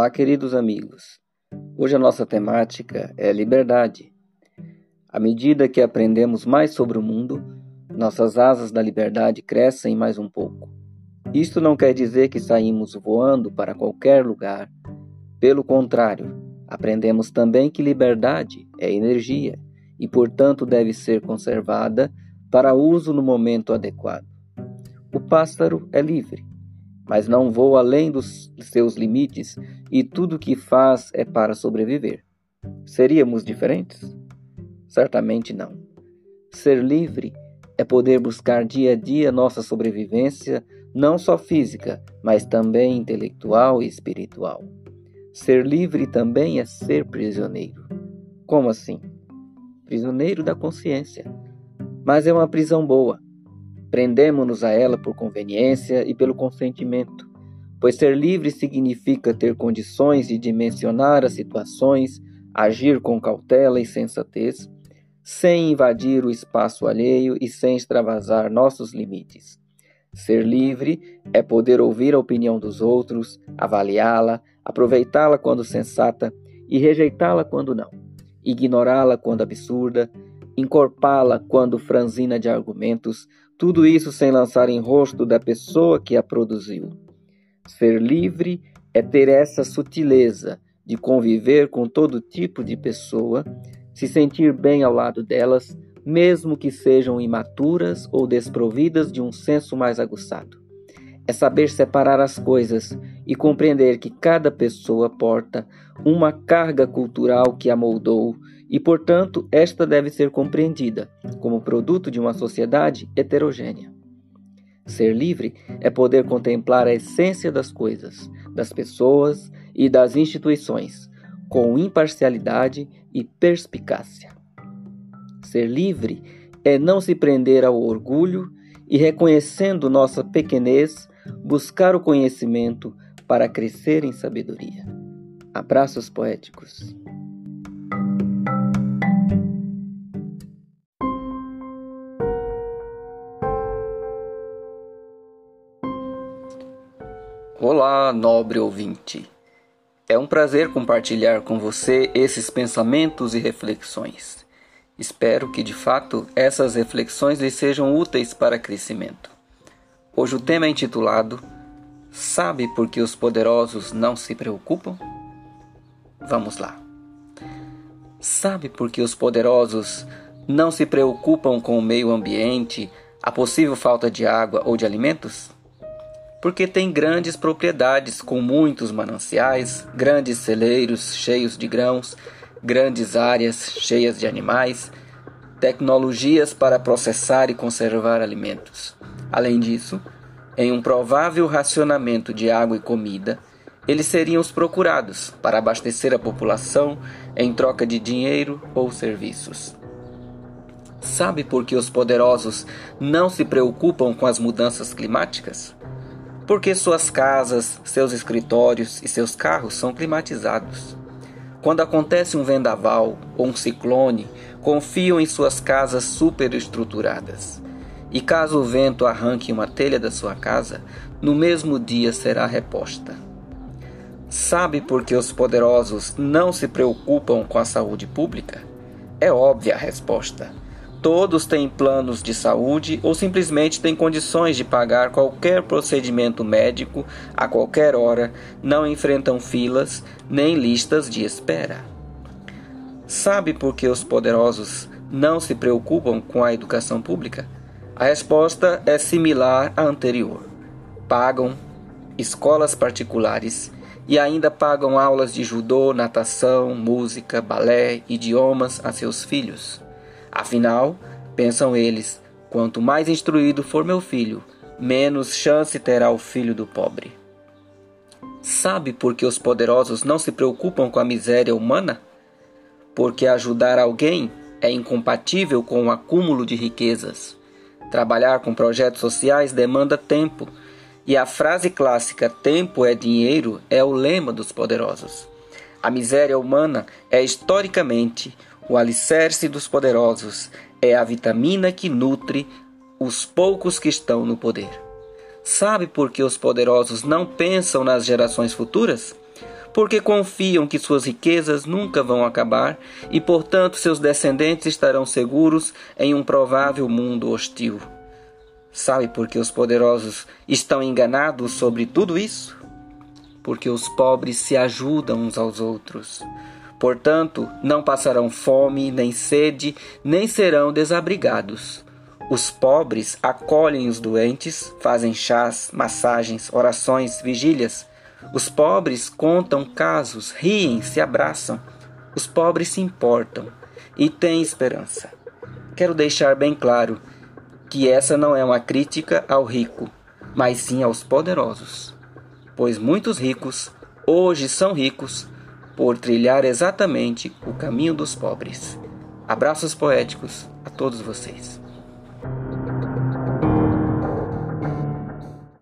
Olá, queridos amigos. Hoje a nossa temática é liberdade. À medida que aprendemos mais sobre o mundo, nossas asas da liberdade crescem mais um pouco. Isto não quer dizer que saímos voando para qualquer lugar. Pelo contrário, aprendemos também que liberdade é energia e, portanto, deve ser conservada para uso no momento adequado. O pássaro é livre, mas não voa além dos seus limites e tudo o que faz é para sobreviver. Seríamos diferentes? Certamente não. Ser livre é poder buscar dia a dia nossa sobrevivência, não só física, mas também intelectual e espiritual. Ser livre também é ser prisioneiro. Como assim? Prisioneiro da consciência. Mas é uma prisão boa Prendemos-nos a ela por conveniência e pelo consentimento, pois ser livre significa ter condições de dimensionar as situações, agir com cautela e sensatez, sem invadir o espaço alheio e sem extravasar nossos limites. Ser livre é poder ouvir a opinião dos outros, avaliá-la, aproveitá-la quando sensata e rejeitá-la quando não, ignorá-la quando absurda, encorpá-la quando franzina de argumentos, tudo isso sem lançar em rosto da pessoa que a produziu. Ser livre é ter essa sutileza de conviver com todo tipo de pessoa, se sentir bem ao lado delas, mesmo que sejam imaturas ou desprovidas de um senso mais aguçado. É saber separar as coisas e compreender que cada pessoa porta uma carga cultural que a moldou e, portanto, esta deve ser compreendida como produto de uma sociedade heterogênea. Ser livre é poder contemplar a essência das coisas, das pessoas e das instituições, com imparcialidade e perspicácia. Ser livre é não se prender ao orgulho e, reconhecendo nossa pequenez, buscar o conhecimento para crescer em sabedoria. Abraços poéticos. Olá, nobre ouvinte. É um prazer compartilhar com você esses pensamentos e reflexões. Espero que de fato essas reflexões lhe sejam úteis para crescimento. Hoje o tema é intitulado Sabe por que os poderosos não se preocupam? Vamos lá. Sabe por que os poderosos não se preocupam com o meio ambiente, a possível falta de água ou de alimentos? porque tem grandes propriedades com muitos mananciais, grandes celeiros cheios de grãos, grandes áreas cheias de animais, tecnologias para processar e conservar alimentos. Além disso, em um provável racionamento de água e comida, eles seriam os procurados para abastecer a população em troca de dinheiro ou serviços. Sabe por que os poderosos não se preocupam com as mudanças climáticas? porque suas casas, seus escritórios e seus carros são climatizados. Quando acontece um vendaval ou um ciclone, confiam em suas casas superestruturadas. E caso o vento arranque uma telha da sua casa, no mesmo dia será reposta. Sabe por que os poderosos não se preocupam com a saúde pública? É óbvia a resposta Todos têm planos de saúde ou simplesmente têm condições de pagar qualquer procedimento médico a qualquer hora, não enfrentam filas nem listas de espera. Sabe por que os poderosos não se preocupam com a educação pública? A resposta é similar à anterior. Pagam escolas particulares e ainda pagam aulas de judô, natação, música, balé, idiomas a seus filhos. Afinal, pensam eles, quanto mais instruído for meu filho, menos chance terá o filho do pobre. Sabe por que os poderosos não se preocupam com a miséria humana? Porque ajudar alguém é incompatível com o acúmulo de riquezas. Trabalhar com projetos sociais demanda tempo, e a frase clássica tempo é dinheiro é o lema dos poderosos. A miséria humana é historicamente o alicerce dos poderosos é a vitamina que nutre os poucos que estão no poder. Sabe por que os poderosos não pensam nas gerações futuras? Porque confiam que suas riquezas nunca vão acabar e, portanto, seus descendentes estarão seguros em um provável mundo hostil. Sabe por que os poderosos estão enganados sobre tudo isso? Porque os pobres se ajudam uns aos outros. Portanto, não passarão fome, nem sede, nem serão desabrigados. Os pobres acolhem os doentes, fazem chás, massagens, orações, vigílias. Os pobres contam casos, riem, se abraçam. Os pobres se importam e têm esperança. Quero deixar bem claro que essa não é uma crítica ao rico, mas sim aos poderosos. Pois muitos ricos hoje são ricos por trilhar exatamente o caminho dos pobres. Abraços poéticos a todos vocês.